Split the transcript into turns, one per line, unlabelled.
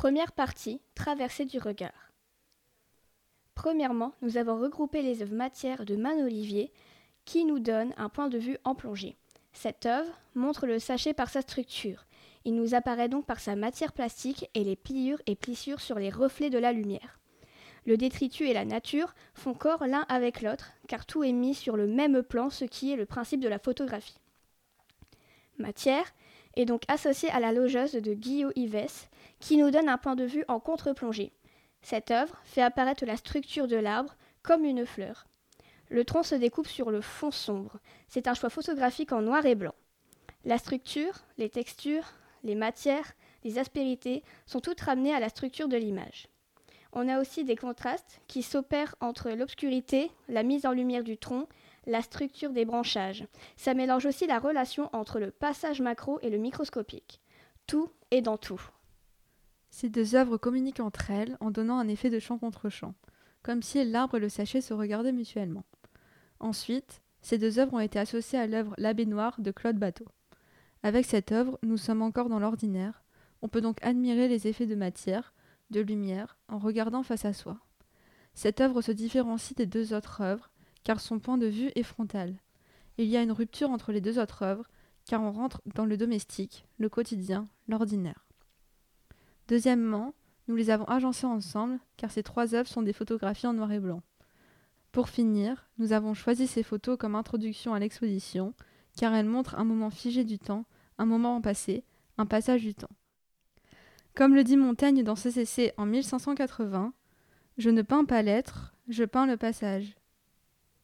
Première partie, traversée du regard. Premièrement, nous avons regroupé les œuvres matières de Man Olivier qui nous donnent un point de vue en plongée. Cette œuvre montre le sachet par sa structure. Il nous apparaît donc par sa matière plastique et les pliures et plissures sur les reflets de la lumière. Le détritus et la nature font corps l'un avec l'autre, car tout est mis sur le même plan, ce qui est le principe de la photographie. Matière est donc associée à la logeuse de Guillaume Yves, qui nous donne un point de vue en contre-plongée. Cette œuvre fait apparaître la structure de l'arbre comme une fleur. Le tronc se découpe sur le fond sombre. C'est un choix photographique en noir et blanc. La structure, les textures, les matières, les aspérités sont toutes ramenées à la structure de l'image. On a aussi des contrastes qui s'opèrent entre l'obscurité, la mise en lumière du tronc, la structure des branchages. Ça mélange aussi la relation entre le passage macro et le microscopique. Tout est dans tout.
Ces deux œuvres communiquent entre elles en donnant un effet de champ contre champ, comme si l'arbre et le sachet se regardaient mutuellement. Ensuite, ces deux œuvres ont été associées à l'œuvre La baignoire de Claude Bateau. Avec cette œuvre, nous sommes encore dans l'ordinaire. On peut donc admirer les effets de matière, de lumière, en regardant face à soi. Cette œuvre se différencie des deux autres œuvres, car son point de vue est frontal. Il y a une rupture entre les deux autres œuvres, car on rentre dans le domestique, le quotidien, l'ordinaire. Deuxièmement, nous les avons agencées ensemble, car ces trois œuvres sont des photographies en noir et blanc. Pour finir, nous avons choisi ces photos comme introduction à l'exposition, car elles montrent un moment figé du temps, un moment en passé, un passage du temps. Comme le dit Montaigne dans ses essais en 1580, Je ne peins pas l'être, je peins le passage.